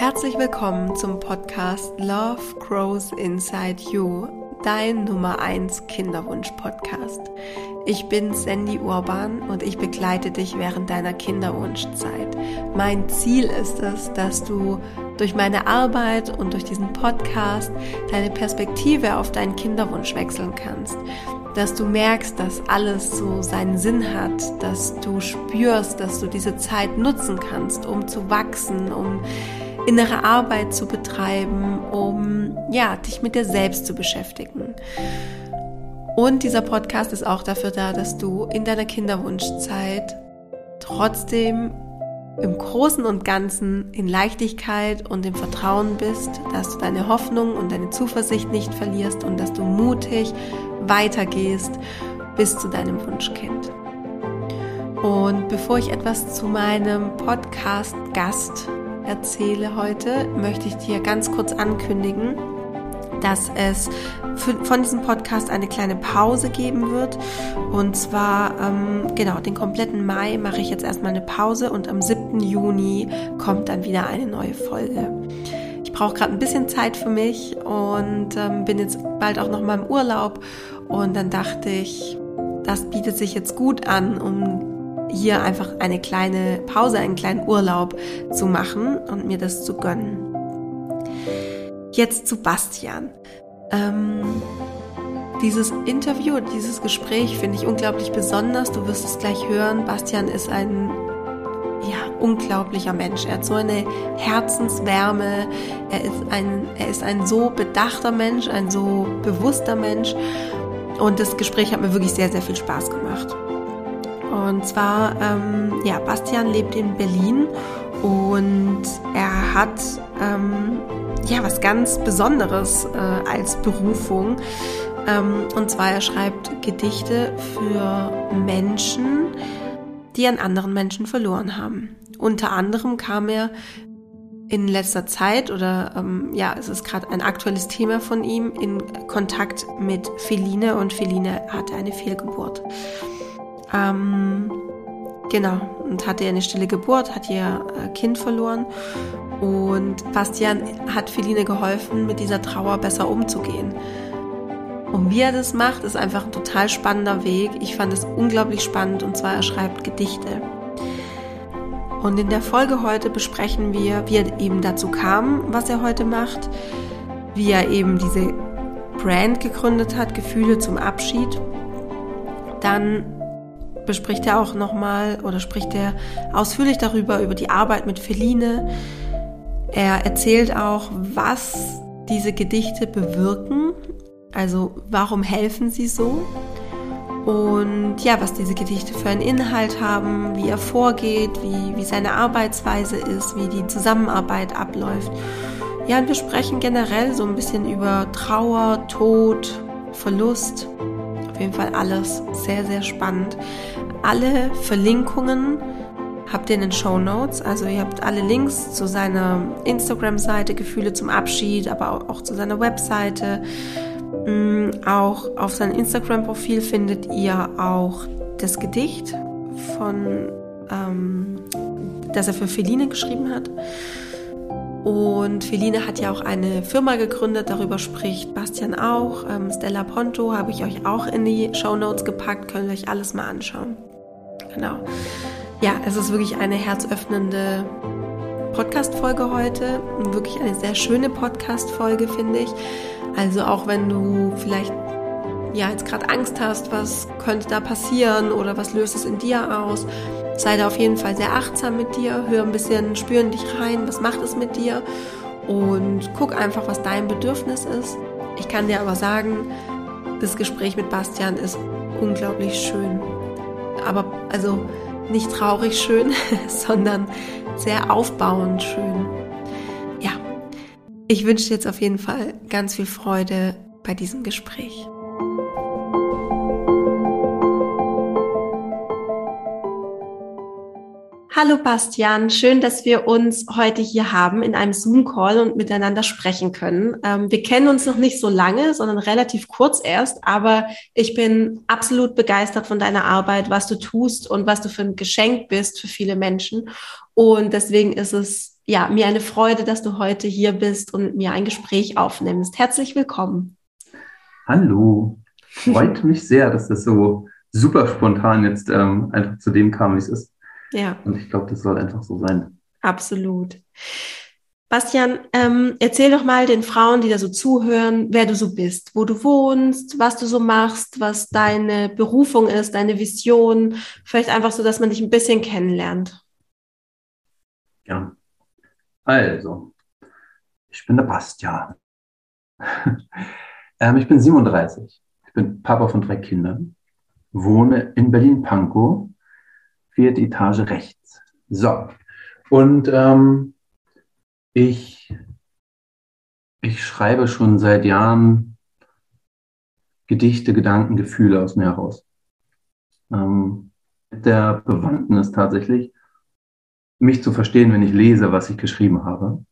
Herzlich willkommen zum Podcast Love Grows Inside You, dein Nummer 1 Kinderwunsch-Podcast. Ich bin Sandy Urban und ich begleite dich während deiner Kinderwunschzeit. Mein Ziel ist es, dass du durch meine Arbeit und durch diesen Podcast deine Perspektive auf deinen Kinderwunsch wechseln kannst dass du merkst, dass alles so seinen Sinn hat, dass du spürst, dass du diese Zeit nutzen kannst, um zu wachsen, um innere Arbeit zu betreiben, um ja, dich mit dir selbst zu beschäftigen. Und dieser Podcast ist auch dafür da, dass du in deiner Kinderwunschzeit trotzdem im Großen und Ganzen in Leichtigkeit und im Vertrauen bist, dass du deine Hoffnung und deine Zuversicht nicht verlierst und dass du mutig weitergehst bis zu deinem Wunschkind. Und bevor ich etwas zu meinem Podcast-Gast erzähle heute, möchte ich dir ganz kurz ankündigen, dass es von diesem Podcast eine kleine Pause geben wird. Und zwar, ähm, genau, den kompletten Mai mache ich jetzt erstmal eine Pause und am 7. Juni kommt dann wieder eine neue Folge. Ich brauche gerade ein bisschen Zeit für mich und ähm, bin jetzt bald auch noch mal im Urlaub. Und dann dachte ich, das bietet sich jetzt gut an, um hier einfach eine kleine Pause, einen kleinen Urlaub zu machen und mir das zu gönnen. Jetzt zu Bastian. Ähm, dieses Interview, dieses Gespräch finde ich unglaublich besonders. Du wirst es gleich hören. Bastian ist ein ja, unglaublicher Mensch. Er hat so eine Herzenswärme. Er ist ein, er ist ein so bedachter Mensch, ein so bewusster Mensch. Und das Gespräch hat mir wirklich sehr, sehr viel Spaß gemacht. Und zwar, ähm, ja, Bastian lebt in Berlin und er hat ähm, ja was ganz Besonderes äh, als Berufung. Ähm, und zwar, er schreibt Gedichte für Menschen, die an anderen Menschen verloren haben. Unter anderem kam er in letzter Zeit oder ähm, ja, es ist gerade ein aktuelles Thema von ihm in Kontakt mit Feline und Feline hatte eine Fehlgeburt. Ähm, genau, und hatte eine stille Geburt, hat ihr äh, Kind verloren. Und Bastian hat Feline geholfen, mit dieser Trauer besser umzugehen. Und wie er das macht, ist einfach ein total spannender Weg. Ich fand es unglaublich spannend und zwar er schreibt Gedichte. Und in der Folge heute besprechen wir, wie er eben dazu kam, was er heute macht, wie er eben diese Brand gegründet hat, Gefühle zum Abschied. Dann bespricht er auch nochmal oder spricht er ausführlich darüber, über die Arbeit mit Feline. Er erzählt auch, was diese Gedichte bewirken, also warum helfen sie so und ja, was diese Gedichte für einen Inhalt haben, wie er vorgeht, wie, wie seine Arbeitsweise ist, wie die Zusammenarbeit abläuft. Ja, und wir sprechen generell so ein bisschen über Trauer, Tod, Verlust, jeden Fall alles sehr, sehr spannend. Alle Verlinkungen habt ihr in den Show Notes. Also ihr habt alle Links zu seiner Instagram-Seite, Gefühle zum Abschied, aber auch zu seiner Webseite. Mm, auch auf seinem Instagram-Profil findet ihr auch das Gedicht von, ähm, das er für Feline geschrieben hat. Und Feline hat ja auch eine Firma gegründet, darüber spricht Bastian auch. Ähm, Stella Ponto habe ich euch auch in die Show Notes gepackt, könnt ihr euch alles mal anschauen. Genau. Ja, es ist wirklich eine herzöffnende Podcast-Folge heute. Wirklich eine sehr schöne Podcast-Folge, finde ich. Also auch wenn du vielleicht ja jetzt gerade Angst hast, was könnte da passieren oder was löst es in dir aus, sei da auf jeden Fall sehr achtsam mit dir, hör ein bisschen, spür in dich rein, was macht es mit dir und guck einfach, was dein Bedürfnis ist. Ich kann dir aber sagen, das Gespräch mit Bastian ist unglaublich schön. Aber also nicht traurig schön, sondern sehr aufbauend schön. Ja, ich wünsche dir jetzt auf jeden Fall ganz viel Freude bei diesem Gespräch. Hallo Bastian, schön, dass wir uns heute hier haben in einem Zoom-Call und miteinander sprechen können. Ähm, wir kennen uns noch nicht so lange, sondern relativ kurz erst, aber ich bin absolut begeistert von deiner Arbeit, was du tust und was du für ein Geschenk bist für viele Menschen. Und deswegen ist es ja, mir eine Freude, dass du heute hier bist und mit mir ein Gespräch aufnimmst. Herzlich willkommen. Hallo. Freut mich sehr, dass das so super spontan jetzt ähm, einfach zu dem kam, wie es ist. Ja. Und ich glaube, das soll einfach so sein. Absolut. Bastian, ähm, erzähl doch mal den Frauen, die da so zuhören, wer du so bist, wo du wohnst, was du so machst, was deine Berufung ist, deine Vision. Vielleicht einfach so, dass man dich ein bisschen kennenlernt. Ja. Also, ich bin der Bastian. ähm, ich bin 37. Ich bin Papa von drei Kindern. Wohne in Berlin-Pankow, vierte Etage rechts. So. Und ähm, ich, ich schreibe schon seit Jahren Gedichte, Gedanken, Gefühle aus mir heraus. Ähm, der Bewandtnis tatsächlich, mich zu verstehen, wenn ich lese, was ich geschrieben habe.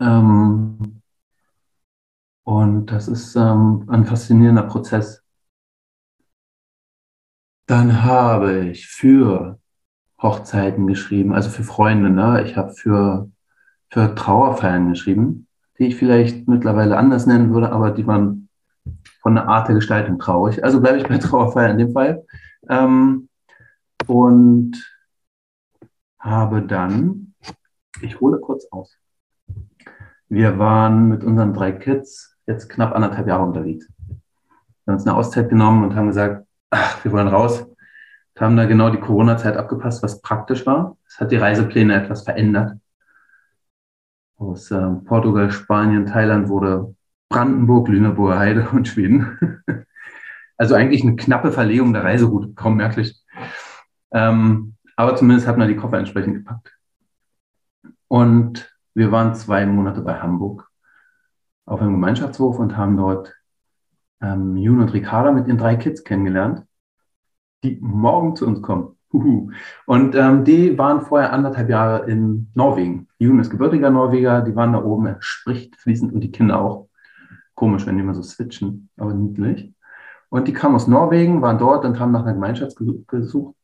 Ähm, und das ist ähm, ein faszinierender Prozess. Dann habe ich für Hochzeiten geschrieben, also für Freunde. Ne? Ich habe für für Trauerfeiern geschrieben, die ich vielleicht mittlerweile anders nennen würde, aber die waren von der Art der Gestaltung traurig. Also bleibe ich bei Trauerfeiern in dem Fall. Ähm, und habe dann, ich hole kurz aus. Wir waren mit unseren drei Kids jetzt knapp anderthalb Jahre unterwegs. Wir haben uns eine Auszeit genommen und haben gesagt, ach, wir wollen raus. Und haben da genau die Corona-Zeit abgepasst, was praktisch war. Es hat die Reisepläne etwas verändert aus äh, Portugal, Spanien, Thailand wurde Brandenburg, Lüneburger Heide und Schweden. also eigentlich eine knappe Verlegung der Reiseroute, kaum merklich. Ähm, aber zumindest hat man die Koffer entsprechend gepackt. Und wir waren zwei Monate bei Hamburg auf einem Gemeinschaftshof und haben dort ähm, Jun und Ricarda mit den drei Kids kennengelernt, die morgen zu uns kommen. Und ähm, die waren vorher anderthalb Jahre in Norwegen. Jun ist gebürtiger Norweger, die waren da oben, er spricht fließend und die Kinder auch. Komisch, wenn die mal so switchen, aber niedlich. Und die kamen aus Norwegen, waren dort und haben nach einer Gemeinschaft gesucht.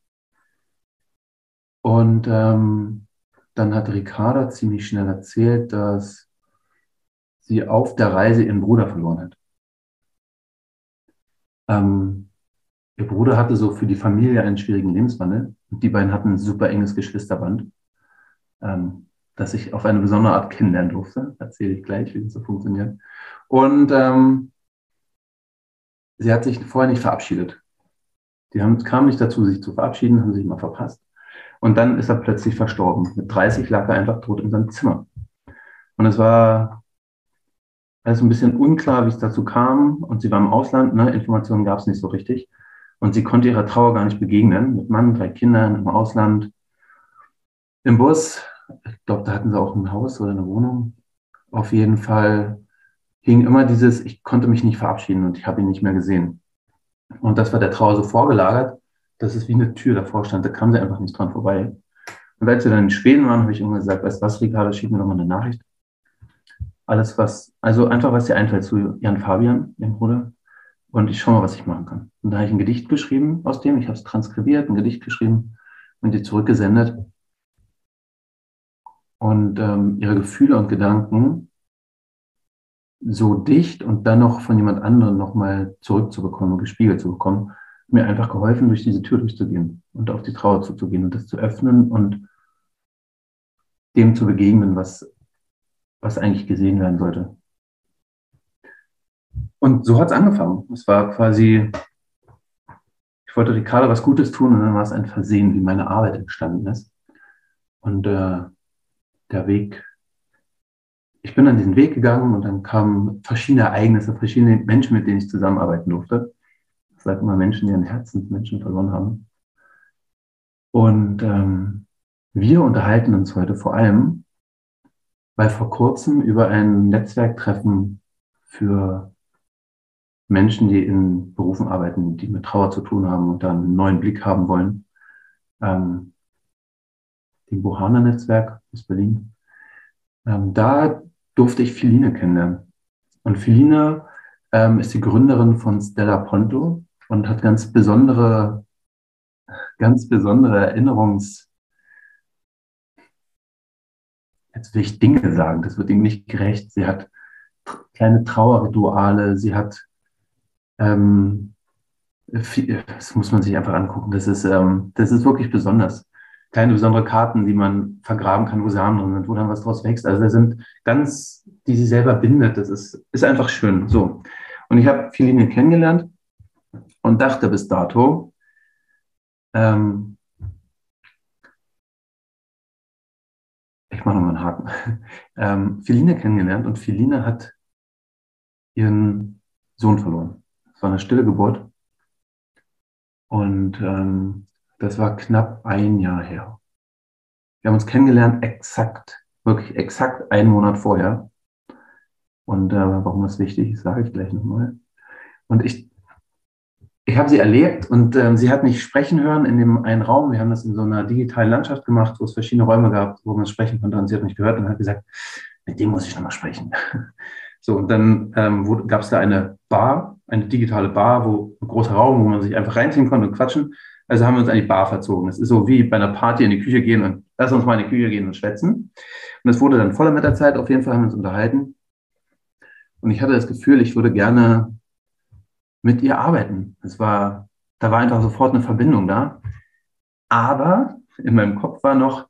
Und ähm, dann hat Ricarda ziemlich schnell erzählt, dass sie auf der Reise ihren Bruder verloren hat. Ähm, Ihr Bruder hatte so für die Familie einen schwierigen Lebenswandel. Und die beiden hatten ein super enges Geschwisterband, ähm, das ich auf eine besondere Art kennenlernen durfte. Erzähle ich gleich, wie das so funktioniert. Und ähm, sie hat sich vorher nicht verabschiedet. Die haben, kamen nicht dazu, sich zu verabschieden, haben sich mal verpasst. Und dann ist er plötzlich verstorben. Mit 30 lag er einfach tot in seinem Zimmer. Und es war alles ein bisschen unklar, wie es dazu kam. Und sie war im Ausland, ne? Informationen gab es nicht so richtig. Und sie konnte ihrer Trauer gar nicht begegnen. Mit Mann, drei Kindern im Ausland, im Bus. Ich glaube, da hatten sie auch ein Haus oder eine Wohnung. Auf jeden Fall hing immer dieses, ich konnte mich nicht verabschieden und ich habe ihn nicht mehr gesehen. Und das war der Trauer so vorgelagert, dass es wie eine Tür davor stand. Da kam sie einfach nicht dran vorbei. Und als wir dann in Schweden waren, habe ich irgendwann gesagt, weißt du was, Ricardo, schick mir doch mal eine Nachricht. Alles, was, also einfach, was dir einfällt zu Jan Fabian, ihrem Bruder. Und ich schaue mal, was ich machen kann. Und da habe ich ein Gedicht geschrieben aus dem, ich habe es transkribiert, ein Gedicht geschrieben und die zurückgesendet. Und ähm, ihre Gefühle und Gedanken so dicht und dann noch von jemand anderem nochmal zurückzubekommen und gespiegelt zu bekommen, mir einfach geholfen, durch diese Tür durchzugehen und auf die Trauer zuzugehen und das zu öffnen und dem zu begegnen, was, was eigentlich gesehen werden sollte. Und so hat es angefangen. Es war quasi, ich wollte Ricardo was Gutes tun und dann war es ein Versehen, wie meine Arbeit entstanden ist. Und äh, der Weg, ich bin an diesen Weg gegangen und dann kamen verschiedene Ereignisse, verschiedene Menschen, mit denen ich zusammenarbeiten durfte. Ich sage immer Menschen, die ihren Herzensmenschen verloren haben. Und ähm, wir unterhalten uns heute vor allem, weil vor kurzem über ein Netzwerktreffen für Menschen, die in Berufen arbeiten, die mit Trauer zu tun haben und dann einen neuen Blick haben wollen. Ähm, dem Bohana-Netzwerk aus Berlin. Ähm, da durfte ich Philine kennenlernen. Und Philine ähm, ist die Gründerin von Stella Ponto und hat ganz besondere, ganz besondere Erinnerungs, jetzt will ich Dinge sagen, das wird ihm nicht gerecht. Sie hat kleine Trauerrituale, sie hat, ähm, viel, das muss man sich einfach angucken, das ist, ähm, das ist wirklich besonders. Kleine besondere Karten, die man vergraben kann, wo Samen drin sind, wo dann was draus wächst. Also da sind ganz, die sie selber bindet, das ist, ist einfach schön. So. Und ich habe Philine kennengelernt und dachte bis dato, ähm, ich mache nochmal einen Haken, ähm, Feline kennengelernt und Feline hat ihren Sohn verloren. Es war eine stille Geburt. Und ähm, das war knapp ein Jahr her. Wir haben uns kennengelernt exakt, wirklich exakt einen Monat vorher. Und äh, warum das wichtig ist, sage ich gleich nochmal. Und ich ich habe sie erlebt und ähm, sie hat mich sprechen hören in dem einen Raum. Wir haben das in so einer digitalen Landschaft gemacht, wo es verschiedene Räume gab, wo man sprechen konnte. Und sie hat mich gehört und hat gesagt, mit dem muss ich nochmal sprechen. So, und dann ähm, gab es da eine Bar, eine digitale Bar, wo ein großer Raum, wo man sich einfach reinziehen konnte und quatschen. Also haben wir uns an die Bar verzogen. Das ist so wie bei einer Party in die Küche gehen und lass uns mal in die Küche gehen und schwätzen. Und es wurde dann voller mit der Zeit. Auf jeden Fall haben wir uns unterhalten. Und ich hatte das Gefühl, ich würde gerne mit ihr arbeiten. Es war, da war einfach sofort eine Verbindung da. Aber in meinem Kopf war noch,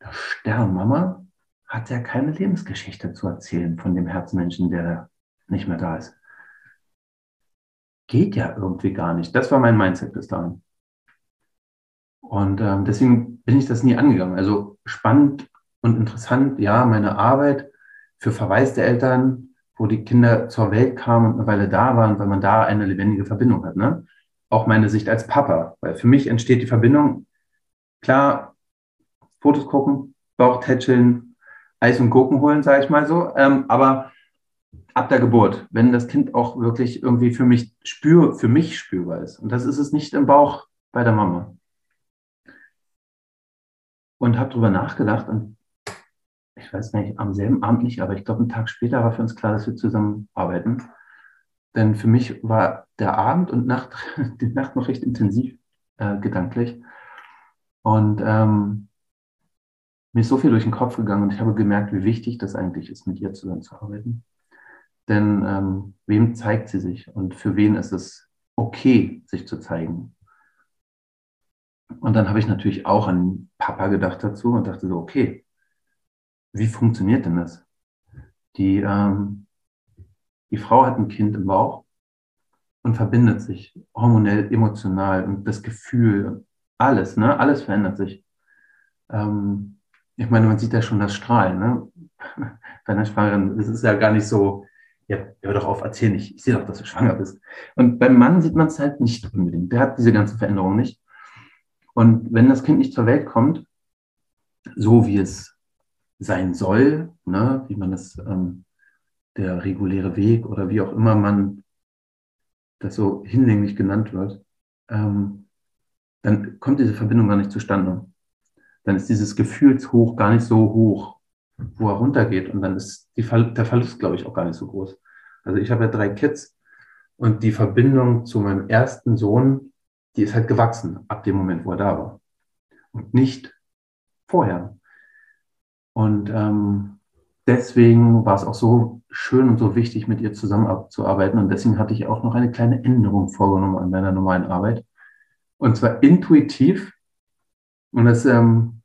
der Sternmama hat ja keine Lebensgeschichte zu erzählen von dem Herzmenschen, der nicht mehr da ist. Geht ja irgendwie gar nicht. Das war mein Mindset bis dahin. Und ähm, deswegen bin ich das nie angegangen. Also spannend und interessant, ja, meine Arbeit für verwaiste Eltern, wo die Kinder zur Welt kamen und eine Weile da waren, weil man da eine lebendige Verbindung hat. Ne? Auch meine Sicht als Papa, weil für mich entsteht die Verbindung, klar, Fotos gucken, Bauch tätscheln, Eis und Gurken holen, sage ich mal so, ähm, aber ab der Geburt, wenn das Kind auch wirklich irgendwie für mich spür, für mich spürbar ist. Und das ist es nicht im Bauch bei der Mama. Und habe darüber nachgedacht und ich weiß nicht, am selben Abend nicht, aber ich glaube, einen Tag später war für uns klar, dass wir zusammenarbeiten. Denn für mich war der Abend und Nacht, die Nacht noch recht intensiv äh, gedanklich. Und ähm, mir ist so viel durch den Kopf gegangen und ich habe gemerkt, wie wichtig das eigentlich ist, mit ihr zusammenzuarbeiten. Denn ähm, wem zeigt sie sich und für wen ist es okay, sich zu zeigen? Und dann habe ich natürlich auch an Papa gedacht dazu und dachte so, okay, wie funktioniert denn das? Die, ähm, die Frau hat ein Kind im Bauch und verbindet sich hormonell, emotional und das Gefühl, alles, ne? Alles verändert sich. Ähm, ich meine, man sieht ja schon das Strahlen, ne? Bei einer Schwangeren ist es ja gar nicht so, ja, hör doch auf, erzähl nicht, ich sehe doch, dass du schwanger bist. Und beim Mann sieht man es halt nicht unbedingt. Der hat diese ganze Veränderung nicht. Und wenn das Kind nicht zur Welt kommt, so wie es sein soll, ne, wie man das, ähm, der reguläre Weg oder wie auch immer man das so hinlänglich genannt wird, ähm, dann kommt diese Verbindung gar nicht zustande. Dann ist dieses Gefühlshoch gar nicht so hoch, wo er runtergeht. Und dann ist die, der Verlust, glaube ich, auch gar nicht so groß. Also ich habe ja drei Kids und die Verbindung zu meinem ersten Sohn, die ist halt gewachsen ab dem Moment, wo er da war. Und nicht vorher. Und ähm, deswegen war es auch so schön und so wichtig, mit ihr zusammenzuarbeiten. Und deswegen hatte ich auch noch eine kleine Änderung vorgenommen an meiner normalen Arbeit. Und zwar intuitiv. Und das ähm,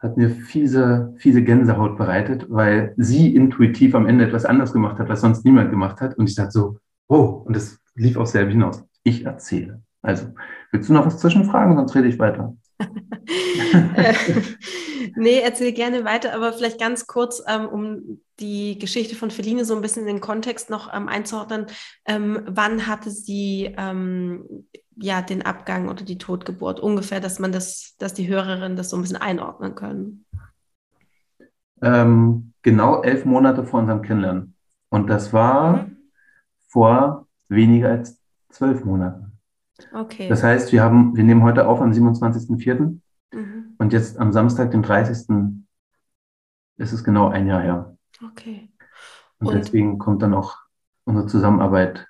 hat mir fiese, fiese Gänsehaut bereitet, weil sie intuitiv am Ende etwas anderes gemacht hat, was sonst niemand gemacht hat. Und ich dachte so, oh, und das lief auf selber hinaus. Ich erzähle. Also, willst du noch was zwischenfragen, sonst rede ich weiter. nee, erzähl gerne weiter, aber vielleicht ganz kurz, ähm, um die Geschichte von Feline so ein bisschen in den Kontext noch ähm, einzuordnen. Ähm, wann hatte sie ähm, ja den Abgang oder die Totgeburt ungefähr, dass man das, dass die Hörerinnen das so ein bisschen einordnen können? Ähm, genau elf Monate vor unserem Kennenlernen. Und das war mhm. vor weniger als zwölf Monaten. Okay. Das heißt, wir haben, wir nehmen heute auf am 27.04. Und jetzt am Samstag, dem 30. ist es genau ein Jahr her. Okay. Und, und deswegen kommt dann auch unsere Zusammenarbeit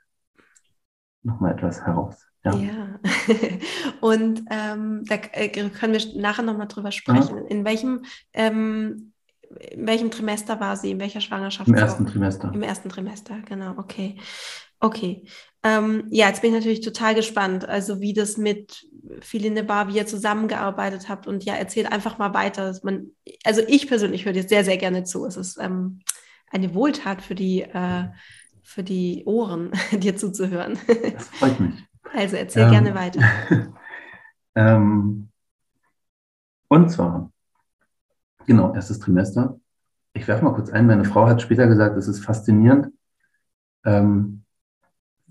nochmal etwas heraus. Ja. ja. und ähm, da äh, können wir nachher nochmal drüber sprechen. Ja. In welchem ähm, in welchem Trimester war sie? In welcher Schwangerschaft? Im ersten Trimester. Im ersten Trimester, genau, okay. Okay. Ähm, ja, jetzt bin ich natürlich total gespannt, also wie das mit Philine war, wie ihr zusammengearbeitet habt. Und ja, erzählt einfach mal weiter. Man, also ich persönlich höre dir sehr, sehr gerne zu. Es ist ähm, eine Wohltat für die, äh, für die Ohren, dir zuzuhören. Das freut mich. Also erzähl ähm, gerne weiter. ähm, und zwar, genau, erstes Trimester. Ich werfe mal kurz ein, meine Frau hat später gesagt, es ist faszinierend, ähm,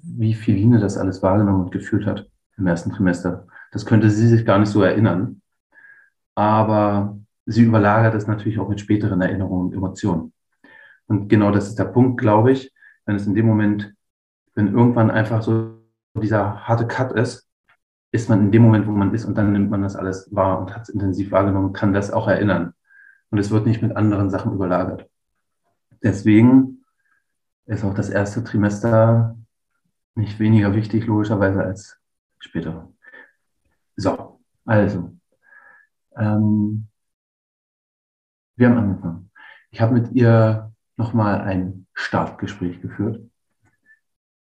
wie Philine das alles wahrgenommen und gefühlt hat im ersten Trimester. Das könnte sie sich gar nicht so erinnern. Aber sie überlagert es natürlich auch mit späteren Erinnerungen und Emotionen. Und genau das ist der Punkt, glaube ich, wenn es in dem Moment, wenn irgendwann einfach so dieser harte Cut ist, ist man in dem Moment, wo man ist und dann nimmt man das alles wahr und hat es intensiv wahrgenommen, kann das auch erinnern. Und es wird nicht mit anderen Sachen überlagert. Deswegen ist auch das erste Trimester nicht weniger wichtig, logischerweise, als später. So, also. Ähm, wir haben angefangen. Ich habe mit ihr nochmal ein Startgespräch geführt.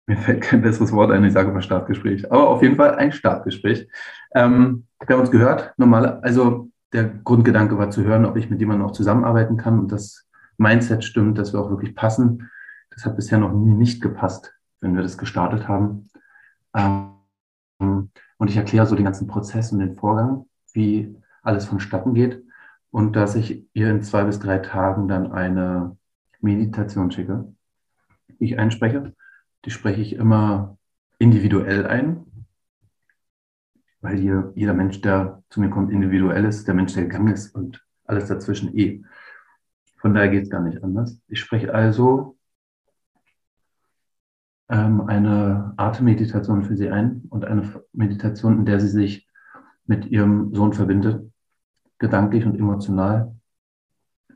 Mir fällt kein besseres Wort ein, ich sage immer Startgespräch, aber auf jeden Fall ein Startgespräch. Ähm, wir haben uns gehört, normal, also der Grundgedanke war zu hören, ob ich mit jemandem auch zusammenarbeiten kann und das Mindset stimmt, dass wir auch wirklich passen. Das hat bisher noch nie nicht gepasst, wenn wir das gestartet haben. Ähm, und ich erkläre so den ganzen Prozess und den Vorgang, wie alles vonstatten geht und dass ich ihr in zwei bis drei Tagen dann eine Meditation schicke, die ich einspreche. Die spreche ich immer individuell ein, weil hier jeder Mensch, der zu mir kommt, individuell ist, der Mensch, der gegangen ist und alles dazwischen eh. Von daher geht es gar nicht anders. Ich spreche also eine Atemmeditation für sie ein und eine Meditation, in der sie sich mit ihrem Sohn verbindet, gedanklich und emotional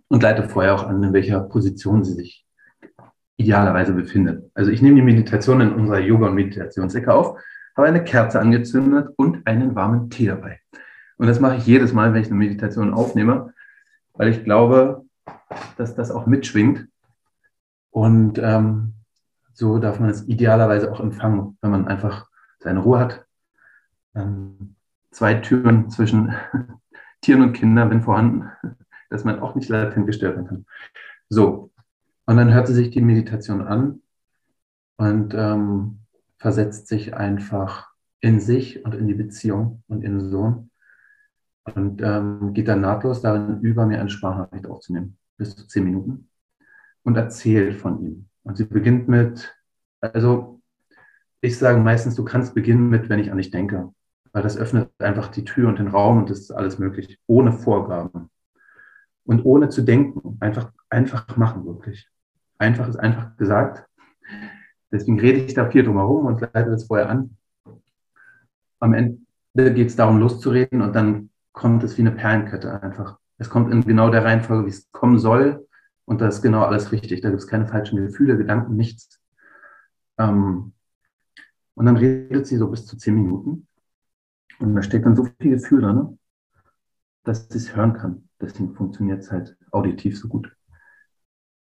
und leite vorher auch an, in welcher Position sie sich idealerweise befindet. Also ich nehme die Meditation in unserer Yoga- und Meditationsecke auf, habe eine Kerze angezündet und einen warmen Tee dabei. Und das mache ich jedes Mal, wenn ich eine Meditation aufnehme, weil ich glaube, dass das auch mitschwingt. Und ähm, so darf man es idealerweise auch empfangen, wenn man einfach seine Ruhe hat. Ähm, zwei Türen zwischen Tieren und Kindern, wenn vorhanden, dass man auch nicht latent gestört werden kann. So, und dann hört sie sich die Meditation an und ähm, versetzt sich einfach in sich und in die Beziehung und in den Sohn und ähm, geht dann nahtlos darin über, mir eine Sprachnachricht aufzunehmen, bis zu zehn Minuten und erzählt von ihm. Und sie beginnt mit, also ich sage meistens, du kannst beginnen mit, wenn ich an dich denke. Weil das öffnet einfach die Tür und den Raum und das ist alles möglich, ohne Vorgaben. Und ohne zu denken, einfach, einfach machen, wirklich. Einfach ist einfach gesagt. Deswegen rede ich da viel drum herum und leite das vorher an. Am Ende geht es darum, loszureden und dann kommt es wie eine Perlenkette einfach. Es kommt in genau der Reihenfolge, wie es kommen soll. Und das ist genau alles richtig. Da gibt es keine falschen Gefühle, Gedanken, nichts. Ähm, und dann redet sie so bis zu zehn Minuten. Und da steckt dann so viel Gefühl drin, dass sie es hören kann. Deswegen funktioniert es halt auditiv so gut.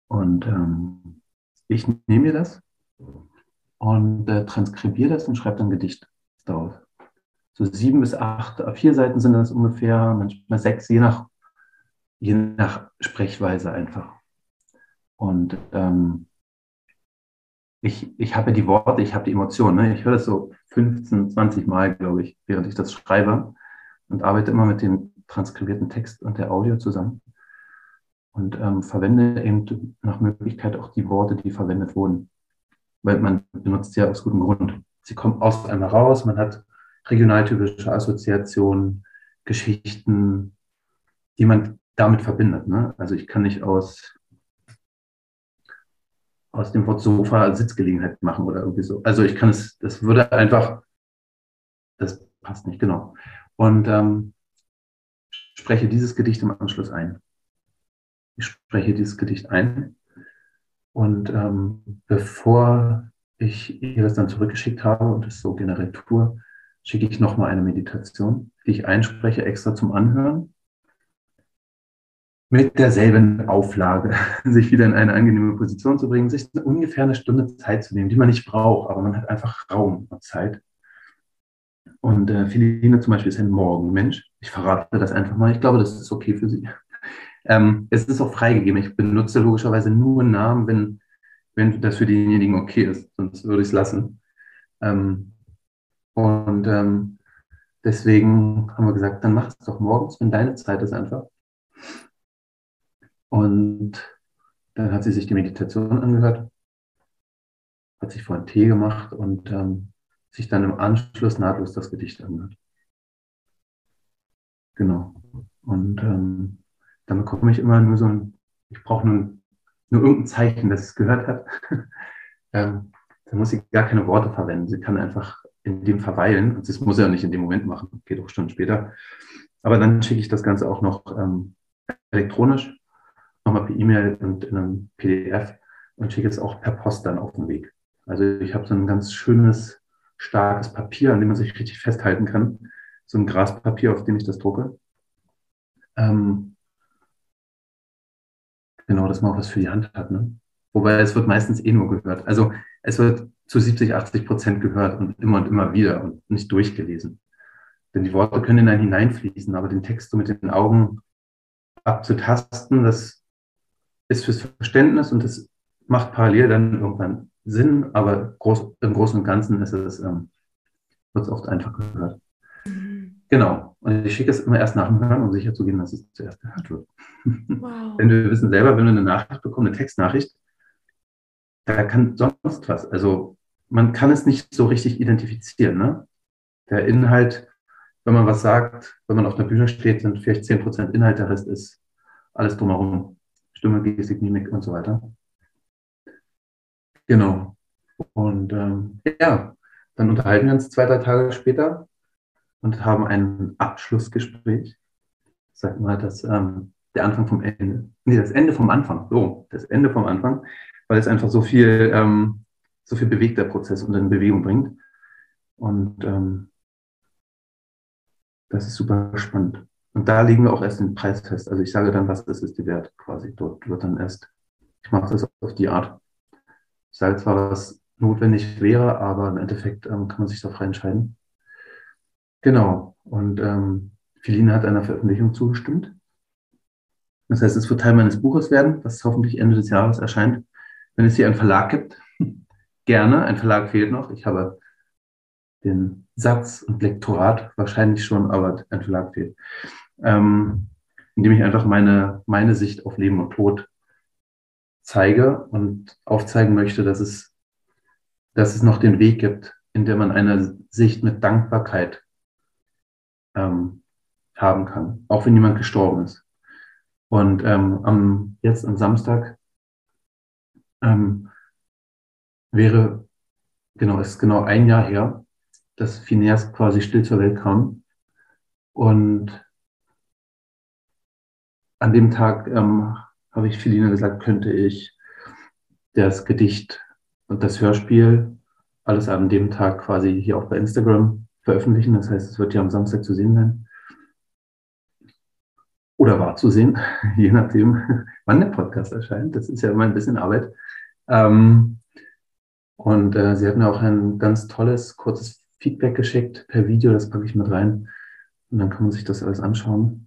Und ähm, ich nehme mir das und äh, transkribiere das und schreibe dann Gedicht darauf. So sieben bis acht, vier Seiten sind das ungefähr, manchmal sechs, je nach, je nach Sprechweise einfach. Und ähm, ich, ich habe die Worte, ich habe die Emotionen. Ne? Ich höre das so 15, 20 Mal, glaube ich, während ich das schreibe und arbeite immer mit dem transkribierten Text und der Audio zusammen und ähm, verwende eben nach Möglichkeit auch die Worte, die verwendet wurden. Weil man benutzt sie ja aus gutem Grund. Sie kommen aus einmal raus, man hat regionaltypische Assoziationen, Geschichten, die man damit verbindet. Ne? Also ich kann nicht aus aus dem Wort Sofa Sitzgelegenheit machen oder irgendwie so. Also ich kann es, das würde einfach, das passt nicht, genau. Und ähm, spreche dieses Gedicht im Anschluss ein. Ich spreche dieses Gedicht ein. Und ähm, bevor ich ihr das dann zurückgeschickt habe und es so generell tue, schicke ich nochmal eine Meditation, die ich einspreche extra zum Anhören. Mit derselben Auflage, sich wieder in eine angenehme Position zu bringen, sich ungefähr eine Stunde Zeit zu nehmen, die man nicht braucht, aber man hat einfach Raum und Zeit. Und äh, Philine zum Beispiel ist ein Morgenmensch. Ich verrate das einfach mal. Ich glaube, das ist okay für sie. Ähm, es ist auch freigegeben. Ich benutze logischerweise nur Namen, wenn, wenn das für denjenigen okay ist. Sonst würde ich es lassen. Ähm, und ähm, deswegen haben wir gesagt, dann mach es doch morgens, wenn deine Zeit ist einfach. Und dann hat sie sich die Meditation angehört, hat sich vorhin Tee gemacht und ähm, sich dann im Anschluss nahtlos das Gedicht angehört. Genau. Und ähm, dann bekomme ich immer nur so ein, ich brauche nur, nur irgendein Zeichen, dass es gehört hat. ähm, dann muss sie gar keine Worte verwenden. Sie kann einfach in dem verweilen. Und das muss sie ja nicht in dem Moment machen, geht auch Stunden später. Aber dann schicke ich das Ganze auch noch ähm, elektronisch nochmal per E-Mail und in einem PDF und schicke es auch per Post dann auf den Weg. Also ich habe so ein ganz schönes, starkes Papier, an dem man sich richtig festhalten kann. So ein Graspapier, auf dem ich das drucke. Ähm, genau, dass man auch was für die Hand hat. Ne? Wobei es wird meistens eh nur gehört. Also es wird zu 70, 80 Prozent gehört und immer und immer wieder und nicht durchgelesen. Denn die Worte können in einen hineinfließen, aber den Text so mit den Augen abzutasten, das ist fürs Verständnis und das macht parallel dann irgendwann Sinn, aber groß, im Großen und Ganzen ist es, ähm, wird es oft einfach gehört. Mhm. Genau. Und ich schicke es immer erst nach dem Hören, um sicher zu gehen, dass es zuerst gehört wird. Wow. Denn wir wissen selber, wenn wir eine Nachricht bekommen, eine Textnachricht, da kann sonst was. Also man kann es nicht so richtig identifizieren. Ne? Der Inhalt, wenn man was sagt, wenn man auf einer Bühne steht, sind vielleicht 10% Inhalt, der Rest ist alles drumherum. Stimme, Gestik, Mimik und so weiter. Genau. Und ähm, ja, dann unterhalten wir uns zwei, drei Tage später und haben ein Abschlussgespräch. Sagt mal, dass ähm, der Anfang vom Ende, nee, das Ende vom Anfang, so, das Ende vom Anfang, weil es einfach so viel, ähm, so viel bewegter Prozess und in Bewegung bringt. Und ähm, das ist super spannend. Und da legen wir auch erst den Preis fest. Also ich sage dann, was ist, ist die Wert quasi. Dort wird dann erst, ich mache das auf die Art. Ich sage zwar, was notwendig wäre, aber im Endeffekt ähm, kann man sich frei entscheiden. Genau. Und ähm, Philine hat einer Veröffentlichung zugestimmt. Das heißt, es wird Teil meines Buches werden, das hoffentlich Ende des Jahres erscheint. Wenn es hier einen Verlag gibt, gerne. Ein Verlag fehlt noch. Ich habe den Satz und Lektorat wahrscheinlich schon, aber ein Verlag fehlt ähm, indem ich einfach meine, meine Sicht auf Leben und Tod zeige und aufzeigen möchte, dass es, dass es noch den Weg gibt, in dem man eine Sicht mit Dankbarkeit ähm, haben kann, auch wenn jemand gestorben ist. Und ähm, am, jetzt am Samstag ähm, wäre, genau, ist genau ein Jahr her, dass Phineas quasi still zur Welt kam. Und an dem Tag ähm, habe ich Feline gesagt, könnte ich das Gedicht und das Hörspiel alles an dem Tag quasi hier auch bei Instagram veröffentlichen. Das heißt, es wird ja am Samstag zu sehen sein. Oder war zu sehen, je nachdem, wann der Podcast erscheint. Das ist ja immer ein bisschen Arbeit. Ähm, und äh, sie hat mir auch ein ganz tolles, kurzes Feedback geschickt per Video. Das packe ich mit rein. Und dann kann man sich das alles anschauen.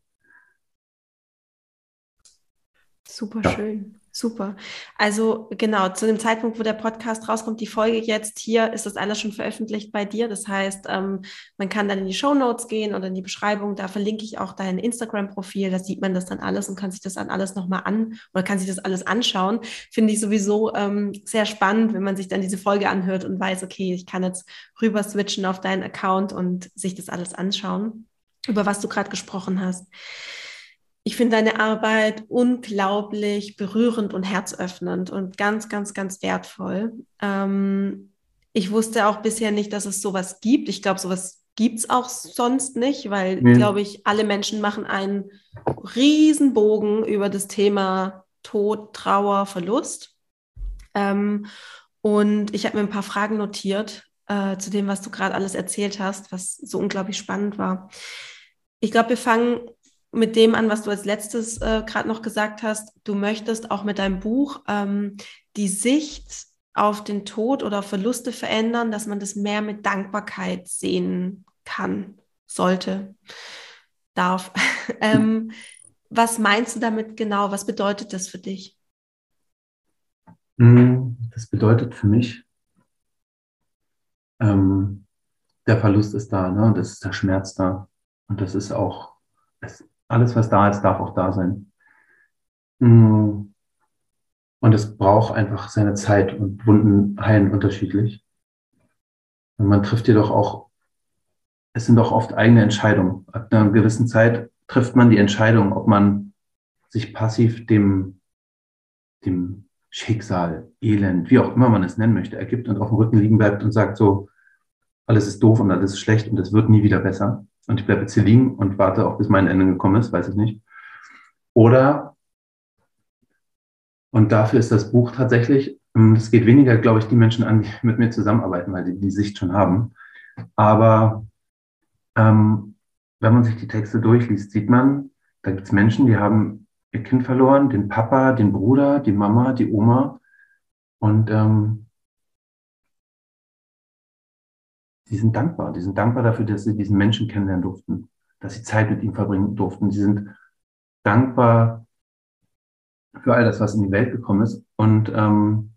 Super ja. schön. Super. Also genau, zu dem Zeitpunkt, wo der Podcast rauskommt, die Folge jetzt hier, ist das alles schon veröffentlicht bei dir. Das heißt, ähm, man kann dann in die Show Notes gehen oder in die Beschreibung. Da verlinke ich auch dein Instagram-Profil. Da sieht man das dann alles und kann sich das dann alles nochmal an oder kann sich das alles anschauen. Finde ich sowieso ähm, sehr spannend, wenn man sich dann diese Folge anhört und weiß, okay, ich kann jetzt rüber switchen auf deinen Account und sich das alles anschauen, über was du gerade gesprochen hast. Ich finde deine Arbeit unglaublich berührend und herzöffnend und ganz, ganz, ganz wertvoll. Ähm, ich wusste auch bisher nicht, dass es sowas gibt. Ich glaube, sowas gibt es auch sonst nicht, weil, ja. glaube ich, alle Menschen machen einen Riesenbogen über das Thema Tod, Trauer, Verlust. Ähm, und ich habe mir ein paar Fragen notiert äh, zu dem, was du gerade alles erzählt hast, was so unglaublich spannend war. Ich glaube, wir fangen mit dem an, was du als letztes äh, gerade noch gesagt hast. Du möchtest auch mit deinem Buch ähm, die Sicht auf den Tod oder Verluste verändern, dass man das mehr mit Dankbarkeit sehen kann, sollte, darf. ähm, was meinst du damit genau? Was bedeutet das für dich? Hm, das bedeutet für mich, ähm, der Verlust ist da, ne? das ist der Schmerz da. Und das ist auch, das, alles, was da ist, darf auch da sein. Hm, und es braucht einfach seine Zeit und Wunden heilen unterschiedlich. Und man trifft jedoch auch, es sind doch oft eigene Entscheidungen. Ab einer gewissen Zeit trifft man die Entscheidung, ob man sich passiv dem, dem Schicksal, Elend, wie auch immer man es nennen möchte, ergibt und auf dem Rücken liegen bleibt und sagt so, alles ist doof und alles ist schlecht und es wird nie wieder besser. Und ich bleibe jetzt hier liegen und warte auch, bis mein Ende gekommen ist, weiß ich nicht. Oder, und dafür ist das Buch tatsächlich, es geht weniger, glaube ich, die Menschen an, die mit mir zusammenarbeiten, weil die die Sicht schon haben. Aber ähm, wenn man sich die Texte durchliest, sieht man, da gibt es Menschen, die haben ihr Kind verloren, den Papa, den Bruder, die Mama, die Oma. Und ähm, die sind dankbar. Die sind dankbar dafür, dass sie diesen Menschen kennenlernen durften, dass sie Zeit mit ihm verbringen durften. Sie sind dankbar für all das, was in die Welt gekommen ist und ähm,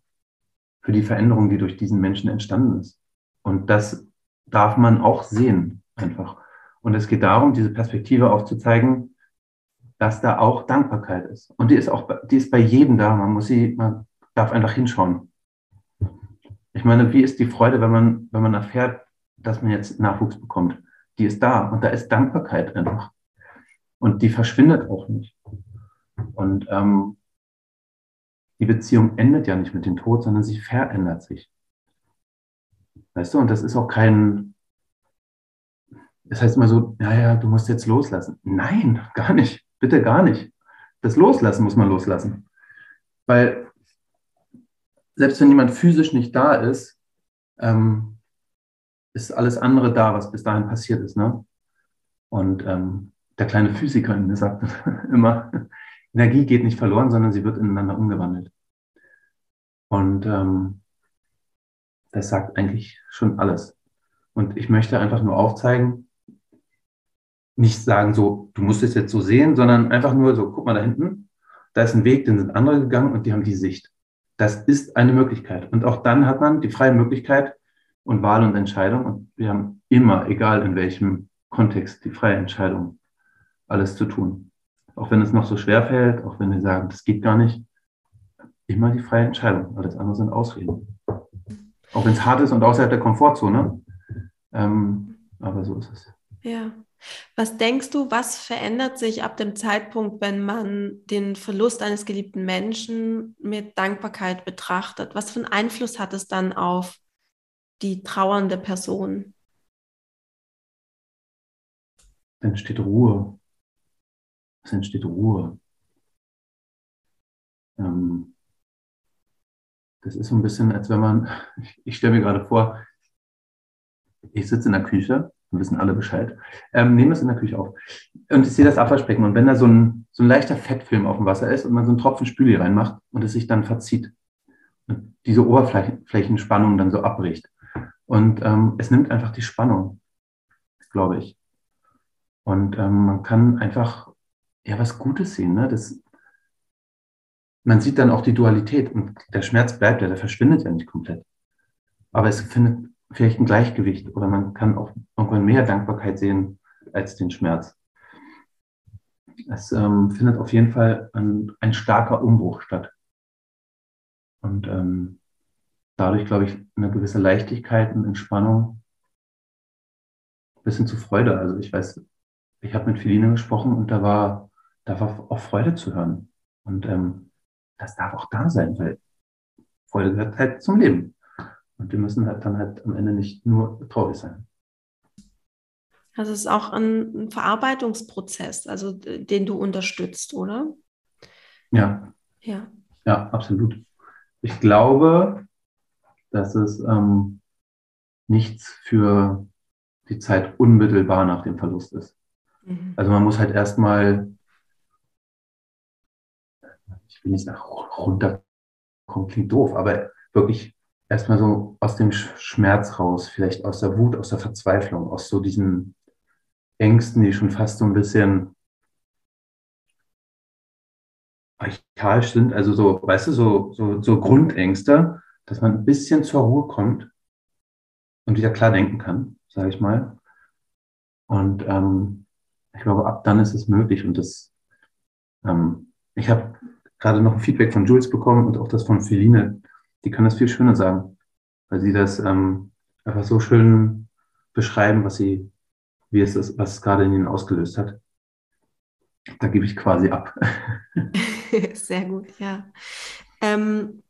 für die Veränderung, die durch diesen Menschen entstanden ist. Und das darf man auch sehen, einfach. Und es geht darum, diese Perspektive aufzuzeigen, dass da auch Dankbarkeit ist. Und die ist auch, die ist bei jedem da. Man muss sie, man darf einfach hinschauen. Ich meine, wie ist die Freude, wenn man, wenn man erfährt, dass man jetzt Nachwuchs bekommt? Die ist da und da ist Dankbarkeit einfach. Und die verschwindet auch nicht. Und ähm, die Beziehung endet ja nicht mit dem Tod, sondern sie verändert sich. Weißt du, und das ist auch kein, das heißt immer so, naja, du musst jetzt loslassen. Nein, gar nicht. Bitte gar nicht. Das Loslassen muss man loslassen. Weil selbst wenn jemand physisch nicht da ist, ähm, ist alles andere da, was bis dahin passiert ist. Ne? Und ähm, der kleine Physiker in mir sagt immer, Energie geht nicht verloren, sondern sie wird ineinander umgewandelt. Und ähm, das sagt eigentlich schon alles. Und ich möchte einfach nur aufzeigen, nicht sagen so, du musst es jetzt so sehen, sondern einfach nur so, guck mal da hinten, da ist ein Weg, den sind andere gegangen und die haben die Sicht. Das ist eine Möglichkeit. Und auch dann hat man die freie Möglichkeit und Wahl und Entscheidung. Und wir haben immer, egal in welchem Kontext, die freie Entscheidung, alles zu tun. Auch wenn es noch so schwer fällt, auch wenn wir sagen, das geht gar nicht, immer die freie Entscheidung. Alles andere sind Ausreden. Auch wenn es hart ist und außerhalb der Komfortzone. Ähm, aber so ist es. Ja. Was denkst du, was verändert sich ab dem Zeitpunkt, wenn man den Verlust eines geliebten Menschen mit Dankbarkeit betrachtet? Was für einen Einfluss hat es dann auf die trauernde Person? Es entsteht Ruhe. Es entsteht Ruhe. Ähm, das ist so ein bisschen, als wenn man, ich stelle mir gerade vor, ich sitze in der Küche wir wissen alle Bescheid. Ähm, nehmen es in der Küche auf. Und ich sehe das Abwaschbecken. Und wenn da so ein, so ein leichter Fettfilm auf dem Wasser ist und man so einen Tropfen Spüli reinmacht und es sich dann verzieht und diese Oberflächenspannung dann so abbricht. Und ähm, es nimmt einfach die Spannung, glaube ich. Und ähm, man kann einfach ja was Gutes sehen. Ne? Das, man sieht dann auch die Dualität und der Schmerz bleibt ja, der verschwindet ja nicht komplett. Aber es findet vielleicht ein Gleichgewicht oder man kann auch irgendwann mehr Dankbarkeit sehen als den Schmerz. Es ähm, findet auf jeden Fall ein, ein starker Umbruch statt. Und ähm, dadurch, glaube ich, eine gewisse Leichtigkeit und Entspannung bis hin zu Freude. Also ich weiß, ich habe mit Feline gesprochen und da war, da war auch Freude zu hören. Und ähm, das darf auch da sein, weil Freude gehört halt zum Leben. Und wir müssen halt dann halt am Ende nicht nur traurig sein. Also es ist auch ein Verarbeitungsprozess, also den du unterstützt, oder? Ja. Ja. Ja, absolut. Ich glaube, dass es ähm, nichts für die Zeit unmittelbar nach dem Verlust ist. Mhm. Also man muss halt erstmal, ich will nicht sagen, runterkommen, klingt doof, aber wirklich erstmal so aus dem Schmerz raus, vielleicht aus der Wut, aus der Verzweiflung, aus so diesen Ängsten, die schon fast so ein bisschen archaisch sind, also so, weißt du, so, so, so Grundängste, dass man ein bisschen zur Ruhe kommt und wieder klar denken kann, sage ich mal. Und ähm, ich glaube, ab dann ist es möglich. Und das, ähm, ich habe gerade noch ein Feedback von Jules bekommen und auch das von Feline. Die können das viel schöner sagen, weil sie das ähm, einfach so schön beschreiben, was sie, wie es ist, was es gerade in ihnen ausgelöst hat. Da gebe ich quasi ab. Sehr gut, ja. Ähm,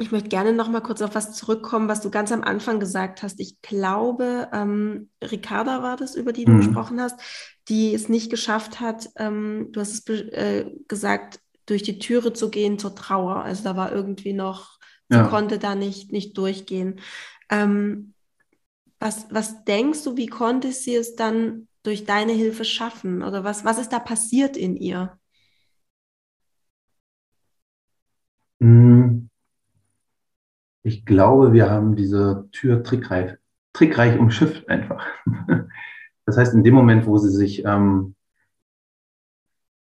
ich möchte gerne noch mal kurz auf was zurückkommen, was du ganz am Anfang gesagt hast. Ich glaube, ähm, Ricarda war das, über die du mhm. gesprochen hast, die es nicht geschafft hat, ähm, du hast es äh, gesagt, durch die Türe zu gehen zur Trauer. Also da war irgendwie noch, sie ja. konnte da nicht, nicht durchgehen. Ähm, was, was denkst du, wie konnte sie es dann durch deine Hilfe schaffen? Oder was, was ist da passiert in ihr? Mhm ich glaube, wir haben diese Tür trickreich, trickreich umschifft einfach. Das heißt, in dem Moment, wo sie sich, ähm,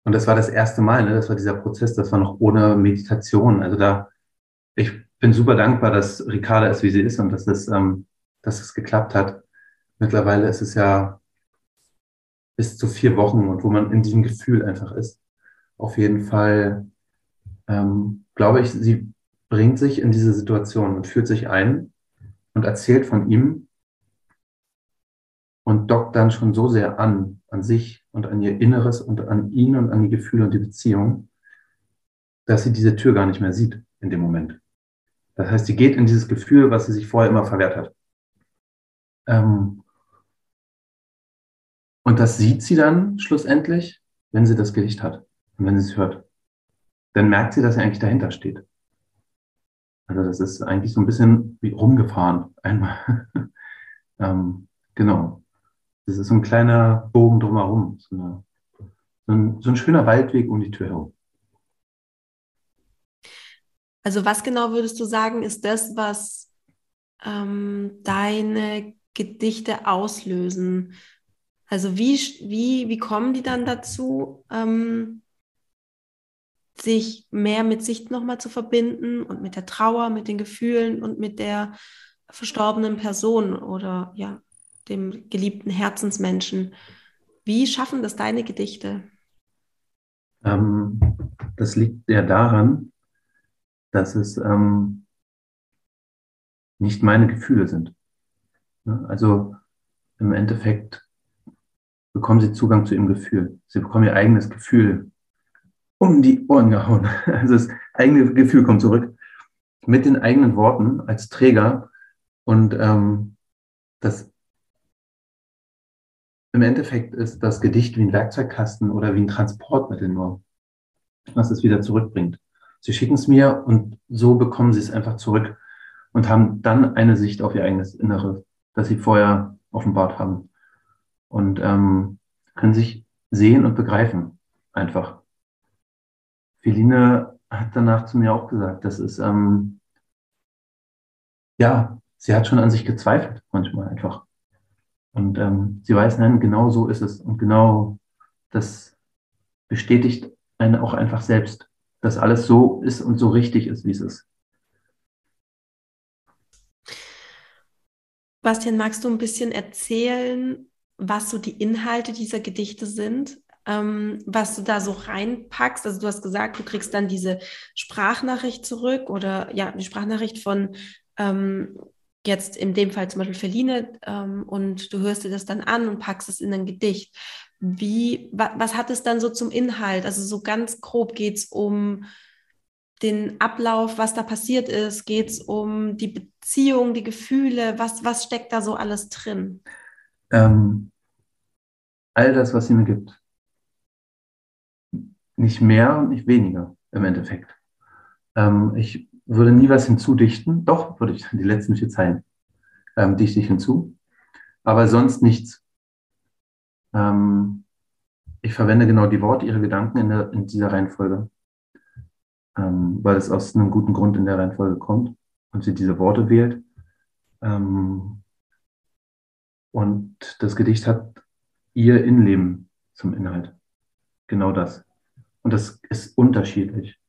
und das war das erste Mal, ne, das war dieser Prozess, das war noch ohne Meditation. Also da, ich bin super dankbar, dass Ricarda ist, wie sie ist und dass es, ähm, dass es geklappt hat. Mittlerweile ist es ja bis zu vier Wochen und wo man in diesem Gefühl einfach ist. Auf jeden Fall ähm, glaube ich, sie bringt sich in diese Situation und führt sich ein und erzählt von ihm und dockt dann schon so sehr an, an sich und an ihr Inneres und an ihn und an die Gefühle und die Beziehung, dass sie diese Tür gar nicht mehr sieht in dem Moment. Das heißt, sie geht in dieses Gefühl, was sie sich vorher immer verwehrt hat. Ähm und das sieht sie dann schlussendlich, wenn sie das Gedicht hat und wenn sie es hört. Dann merkt sie, dass er eigentlich dahinter steht. Also das ist eigentlich so ein bisschen wie rumgefahren einmal. ähm, genau. Das ist so ein kleiner Bogen drumherum. So, eine, so, ein, so ein schöner Waldweg um die Tür herum. Also was genau würdest du sagen, ist das, was ähm, deine Gedichte auslösen? Also wie, wie, wie kommen die dann dazu, ähm, sich mehr mit sich nochmal zu verbinden und mit der Trauer, mit den Gefühlen und mit der verstorbenen Person oder ja, dem geliebten Herzensmenschen. Wie schaffen das deine Gedichte? Ähm, das liegt ja daran, dass es ähm, nicht meine Gefühle sind. Ne? Also im Endeffekt bekommen sie Zugang zu ihrem Gefühl. Sie bekommen ihr eigenes Gefühl um die Ohren gehauen. Also das eigene Gefühl kommt zurück mit den eigenen Worten als Träger und ähm, das im Endeffekt ist das Gedicht wie ein Werkzeugkasten oder wie ein Transportmittel nur, was es wieder zurückbringt. Sie schicken es mir und so bekommen sie es einfach zurück und haben dann eine Sicht auf ihr eigenes Innere, das sie vorher offenbart haben und ähm, können sich sehen und begreifen einfach. Feline hat danach zu mir auch gesagt, das ist, ähm, ja, sie hat schon an sich gezweifelt, manchmal einfach. Und ähm, sie weiß, nein, genau so ist es. Und genau das bestätigt einen auch einfach selbst, dass alles so ist und so richtig ist, wie es ist. Bastian, magst du ein bisschen erzählen, was so die Inhalte dieser Gedichte sind? Ähm, was du da so reinpackst. Also du hast gesagt, du kriegst dann diese Sprachnachricht zurück oder ja, die Sprachnachricht von ähm, jetzt in dem Fall zum Beispiel Feline ähm, und du hörst dir das dann an und packst es in ein Gedicht. Wie, wa, was hat es dann so zum Inhalt? Also so ganz grob geht es um den Ablauf, was da passiert ist, geht es um die Beziehung, die Gefühle, was, was steckt da so alles drin? Ähm, all das, was sie mir gibt. Nicht mehr und nicht weniger im Endeffekt. Ähm, ich würde nie was hinzudichten. Doch, würde ich die letzten vier Zeilen ähm, dichte ich hinzu. Aber sonst nichts. Ähm, ich verwende genau die Worte, ihre Gedanken in, der, in dieser Reihenfolge, ähm, weil es aus einem guten Grund in der Reihenfolge kommt und sie diese Worte wählt. Ähm, und das Gedicht hat ihr Innenleben zum Inhalt. Genau das. Und das ist unterschiedlich.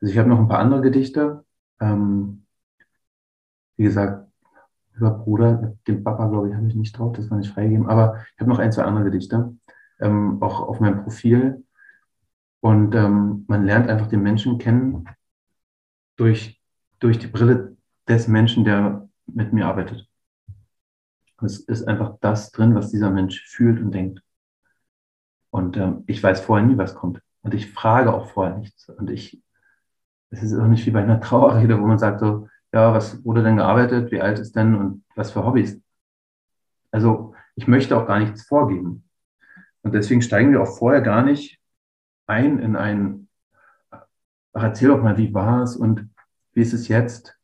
Also ich habe noch ein paar andere Gedichte. Ähm, wie gesagt, über Bruder, den Papa, glaube ich, habe ich nicht drauf, das war nicht freigegeben. Aber ich habe noch ein, zwei andere Gedichte, ähm, auch auf meinem Profil. Und ähm, man lernt einfach den Menschen kennen durch, durch die Brille des Menschen, der mit mir arbeitet. Es ist einfach das drin, was dieser Mensch fühlt und denkt. Und ähm, ich weiß vorher nie, was kommt. Und ich frage auch vorher nichts. Und ich, es ist auch nicht wie bei einer Trauerrede, wo man sagt so, ja, was wurde denn gearbeitet, wie alt ist denn und was für Hobbys. Also ich möchte auch gar nichts vorgeben. Und deswegen steigen wir auch vorher gar nicht ein in ein, ach, erzähl doch mal, wie war es und wie ist es jetzt?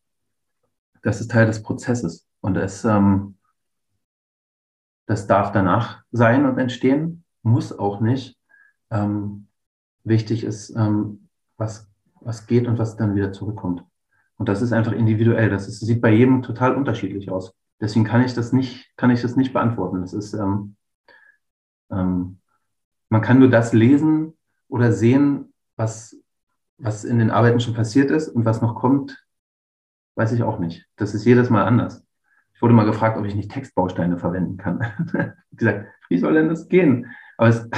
Das ist Teil des Prozesses. Und es, ähm, das darf danach sein und entstehen, muss auch nicht. Ähm, wichtig ist, ähm, was, was geht und was dann wieder zurückkommt. Und das ist einfach individuell. Das ist, sieht bei jedem total unterschiedlich aus. Deswegen kann ich das nicht, kann ich das nicht beantworten. Das ist, ähm, ähm, man kann nur das lesen oder sehen, was, was in den Arbeiten schon passiert ist und was noch kommt, weiß ich auch nicht. Das ist jedes Mal anders. Ich wurde mal gefragt, ob ich nicht Textbausteine verwenden kann. ich gesagt, wie soll denn das gehen? Aber es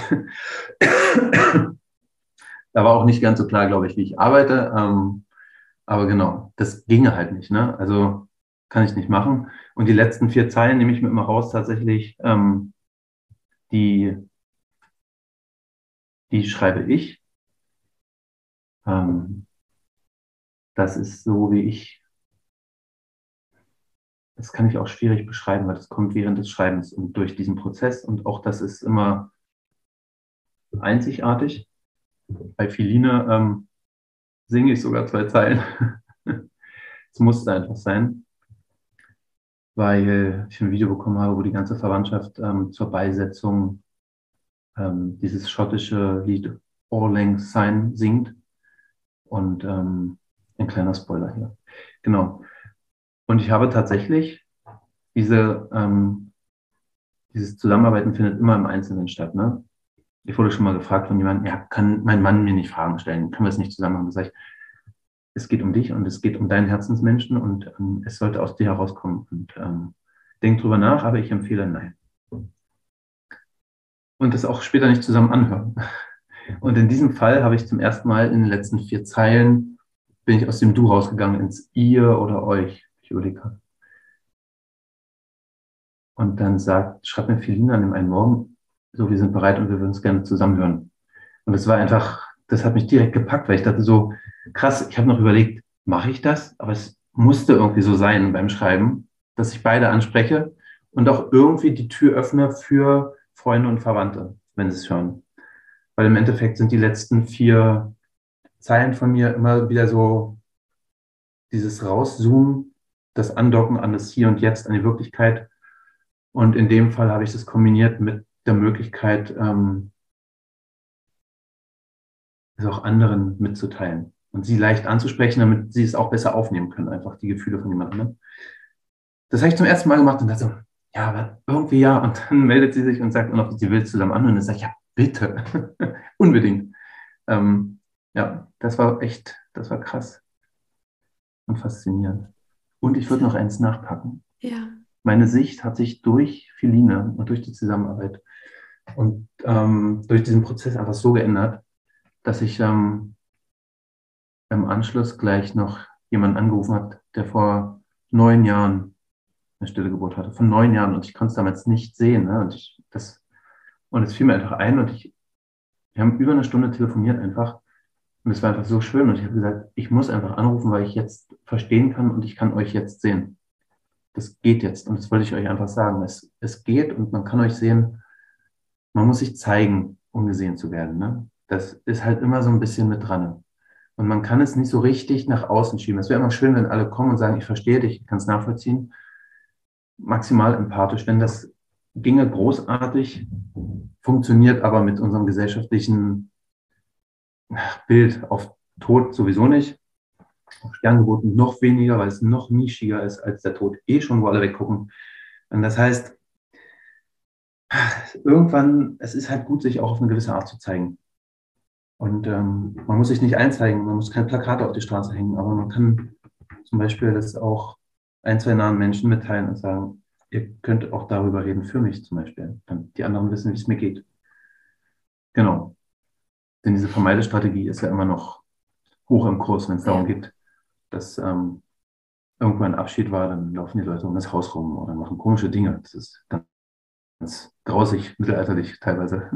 da war auch nicht ganz so klar, glaube ich, wie ich arbeite. Ähm, aber genau, das ginge halt nicht. Ne? Also kann ich nicht machen. Und die letzten vier Zeilen nehme ich mir immer raus, tatsächlich, ähm, die, die schreibe ich. Ähm, das ist so, wie ich, das kann ich auch schwierig beschreiben, weil das kommt während des Schreibens und durch diesen Prozess. Und auch das ist immer einzigartig. Bei Philine ähm, singe ich sogar zwei Zeilen. Es musste einfach sein, weil ich ein Video bekommen habe, wo die ganze Verwandtschaft ähm, zur Beisetzung ähm, dieses schottische Lied All Lang Syne singt. Und ähm, ein kleiner Spoiler hier. Genau. Und ich habe tatsächlich diese, ähm, dieses Zusammenarbeiten findet immer im Einzelnen statt. Ne? Ich wurde schon mal gefragt von jemandem, ja, kann mein Mann mir nicht Fragen stellen? Können wir es nicht zusammen machen? Da sage ich, es geht um dich und es geht um deinen Herzensmenschen und ähm, es sollte aus dir herauskommen. Und ähm, denk drüber nach, aber ich empfehle nein. Und das auch später nicht zusammen anhören. Und in diesem Fall habe ich zum ersten Mal in den letzten vier Zeilen bin ich aus dem Du rausgegangen ins Ihr oder Euch. Ich Und dann sagt, schreibt mir Felina an dem einen Morgen, so, wir sind bereit und wir würden es gerne zusammenhören. Und es war einfach, das hat mich direkt gepackt, weil ich dachte so, krass, ich habe noch überlegt, mache ich das? Aber es musste irgendwie so sein beim Schreiben, dass ich beide anspreche und auch irgendwie die Tür öffne für Freunde und Verwandte, wenn sie es hören. Weil im Endeffekt sind die letzten vier Zeilen von mir immer wieder so dieses Rauszoomen, das Andocken an das Hier und Jetzt, an die Wirklichkeit. Und in dem Fall habe ich das kombiniert mit der Möglichkeit, ähm, es auch anderen mitzuteilen und sie leicht anzusprechen, damit sie es auch besser aufnehmen können, einfach die Gefühle von jemandem. Ne? Das habe ich zum ersten Mal gemacht und dachte so, ja, aber irgendwie ja. Und dann meldet sie sich und sagt, und ob sie will zusammen an. Und dann sage ich, ja, bitte, unbedingt. Ähm, ja, das war echt, das war krass und faszinierend. Und ich würde noch eins nachpacken. Ja. Meine Sicht hat sich durch Philine und durch die Zusammenarbeit und ähm, durch diesen Prozess einfach so geändert, dass ich ähm, im Anschluss gleich noch jemanden angerufen hat, der vor neun Jahren eine stille Geburt hatte. Von neun Jahren und ich konnte es damals nicht sehen. Ne? Und, ich, das, und es fiel mir einfach ein und ich, wir haben über eine Stunde telefoniert einfach. Und es war einfach so schön und ich habe gesagt, ich muss einfach anrufen, weil ich jetzt verstehen kann und ich kann euch jetzt sehen. Das geht jetzt und das wollte ich euch einfach sagen. Es, es geht und man kann euch sehen man muss sich zeigen, um gesehen zu werden. Ne? Das ist halt immer so ein bisschen mit dran. Und man kann es nicht so richtig nach außen schieben. Es wäre immer schön, wenn alle kommen und sagen, ich verstehe dich, ich kann es nachvollziehen. Maximal empathisch, wenn das ginge großartig, funktioniert aber mit unserem gesellschaftlichen Bild auf Tod sowieso nicht. Auf Sterngeburt noch weniger, weil es noch nischiger ist als der Tod eh schon, wo alle weggucken. Und das heißt, irgendwann, es ist halt gut, sich auch auf eine gewisse Art zu zeigen. Und ähm, man muss sich nicht einzeigen, man muss kein Plakat auf die Straße hängen, aber man kann zum Beispiel das auch ein, zwei nahen Menschen mitteilen und sagen, ihr könnt auch darüber reden für mich zum Beispiel, damit die anderen wissen, wie es mir geht. Genau. Denn diese Vermeidestrategie ist ja immer noch hoch im Kurs, wenn es darum geht, dass ähm, irgendwo ein Abschied war, dann laufen die Leute um das Haus rum oder machen komische Dinge. Das ist ganz, ganz grausig, mittelalterlich teilweise.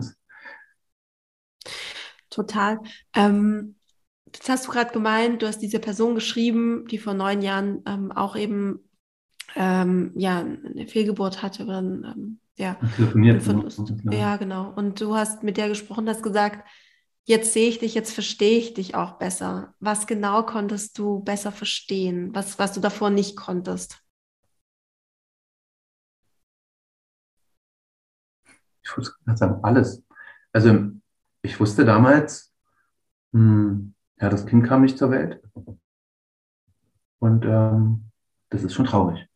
Total. Ähm, Jetzt hast du gerade gemeint, du hast diese Person geschrieben, die vor neun Jahren ähm, auch eben ähm, ja, eine Fehlgeburt hatte oder ähm, ja, telefoniert. Verlust. Ja, genau. Und du hast mit der gesprochen, hast gesagt, jetzt sehe ich dich, jetzt verstehe ich dich auch besser. Was genau konntest du besser verstehen, was, was du davor nicht konntest? Ich würde sagen, alles. Also ich wusste damals, hm, ja, das Kind kam nicht zur Welt. Und ähm, das ist schon traurig.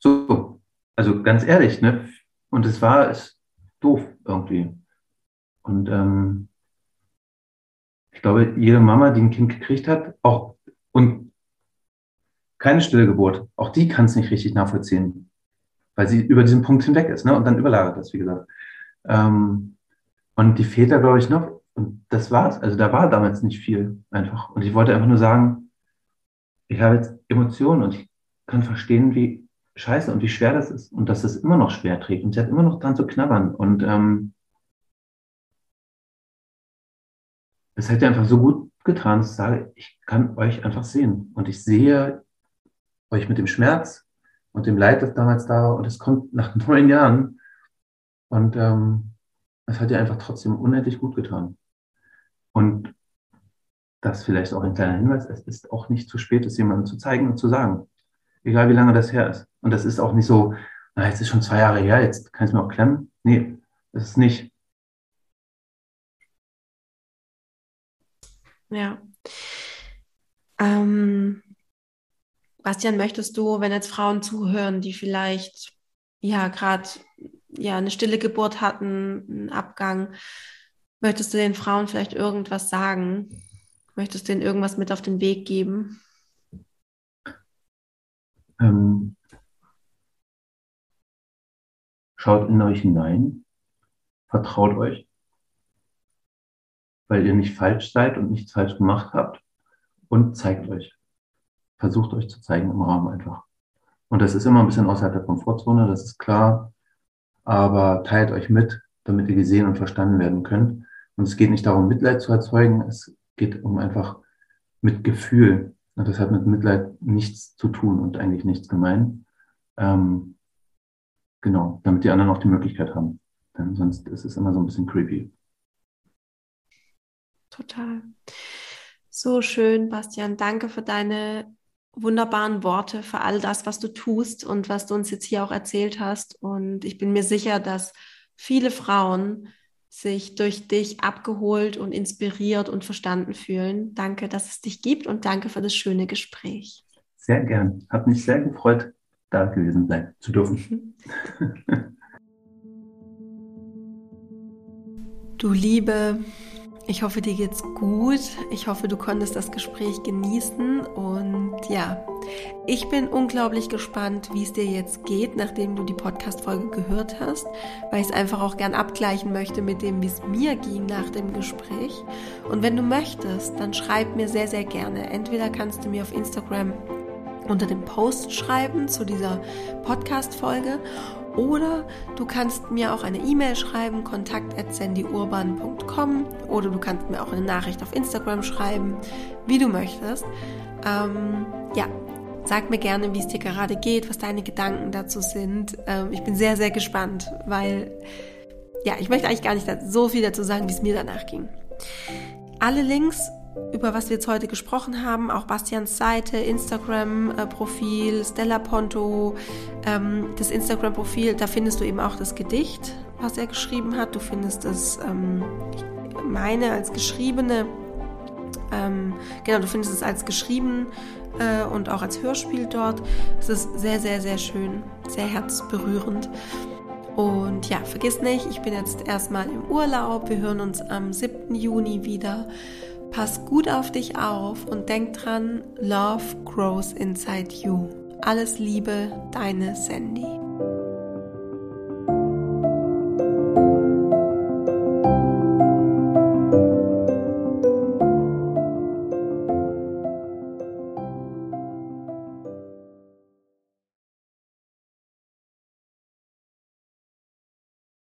So, also ganz ehrlich, ne? Und es war ist doof irgendwie. Und ähm, ich glaube, jede Mama, die ein Kind gekriegt hat, auch und keine stille Geburt, auch die kann es nicht richtig nachvollziehen, weil sie über diesen Punkt hinweg ist, ne? Und dann überlagert das, wie gesagt. Ähm, und die Väter, glaube ich, noch und das war's. Also da war damals nicht viel einfach. Und ich wollte einfach nur sagen, ich habe jetzt Emotionen und ich kann verstehen, wie scheiße und wie schwer das ist und dass es immer noch schwer trägt. Und sie hat immer noch dran zu knabbern. Und ähm, es hätte einfach so gut getan, dass ich sage, ich kann euch einfach sehen. Und ich sehe euch mit dem Schmerz und dem Leid, das damals da war. Und es kommt nach neun Jahren. Und ähm, es hat ihr einfach trotzdem unendlich gut getan. Und das vielleicht auch ein kleiner Hinweis, es ist auch nicht zu spät, es jemandem zu zeigen und zu sagen. Egal wie lange das her ist. Und das ist auch nicht so, na, jetzt ist schon zwei Jahre her, jetzt kann ich es mir auch klemmen. Nee, das ist nicht. Ja. Ähm, Bastian, möchtest du, wenn jetzt Frauen zuhören, die vielleicht ja gerade ja eine stille Geburt hatten, einen Abgang, Möchtest du den Frauen vielleicht irgendwas sagen? Möchtest du ihnen irgendwas mit auf den Weg geben? Ähm, schaut in euch hinein, vertraut euch, weil ihr nicht falsch seid und nichts falsch gemacht habt und zeigt euch. Versucht euch zu zeigen im Raum einfach. Und das ist immer ein bisschen außerhalb der Komfortzone, das ist klar, aber teilt euch mit, damit ihr gesehen und verstanden werden könnt. Und es geht nicht darum, Mitleid zu erzeugen, es geht um einfach mit Gefühl. Und das hat mit Mitleid nichts zu tun und eigentlich nichts gemein. Ähm, genau, damit die anderen auch die Möglichkeit haben. Denn sonst ist es immer so ein bisschen creepy. Total. So schön, Bastian. Danke für deine wunderbaren Worte, für all das, was du tust und was du uns jetzt hier auch erzählt hast. Und ich bin mir sicher, dass viele Frauen sich durch dich abgeholt und inspiriert und verstanden fühlen. Danke, dass es dich gibt und danke für das schöne Gespräch. Sehr gern. Hat mich sehr gefreut, da gewesen sein zu dürfen. Du Liebe, ich hoffe, dir geht's gut. Ich hoffe, du konntest das Gespräch genießen. Und ja, ich bin unglaublich gespannt, wie es dir jetzt geht, nachdem du die Podcast-Folge gehört hast, weil ich es einfach auch gern abgleichen möchte mit dem, wie es mir ging nach dem Gespräch. Und wenn du möchtest, dann schreib mir sehr, sehr gerne. Entweder kannst du mir auf Instagram unter dem Post schreiben zu dieser Podcast-Folge oder du kannst mir auch eine E-Mail schreiben, kontakt.sandyurban.com oder du kannst mir auch eine Nachricht auf Instagram schreiben, wie du möchtest. Ähm, ja, sag mir gerne, wie es dir gerade geht, was deine Gedanken dazu sind. Ähm, ich bin sehr, sehr gespannt, weil ja, ich möchte eigentlich gar nicht so viel dazu sagen, wie es mir danach ging. Alle Links über was wir jetzt heute gesprochen haben, auch Bastians Seite, Instagram-Profil, Stella Ponto, ähm, das Instagram-Profil, da findest du eben auch das Gedicht, was er geschrieben hat. Du findest es, ähm, meine, als geschriebene, ähm, genau, du findest es als geschrieben äh, und auch als Hörspiel dort. Es ist sehr, sehr, sehr schön, sehr herzberührend. Und ja, vergiss nicht, ich bin jetzt erstmal im Urlaub. Wir hören uns am 7. Juni wieder. Pass gut auf dich auf und denk dran, Love grows inside you. Alles Liebe, deine Sandy.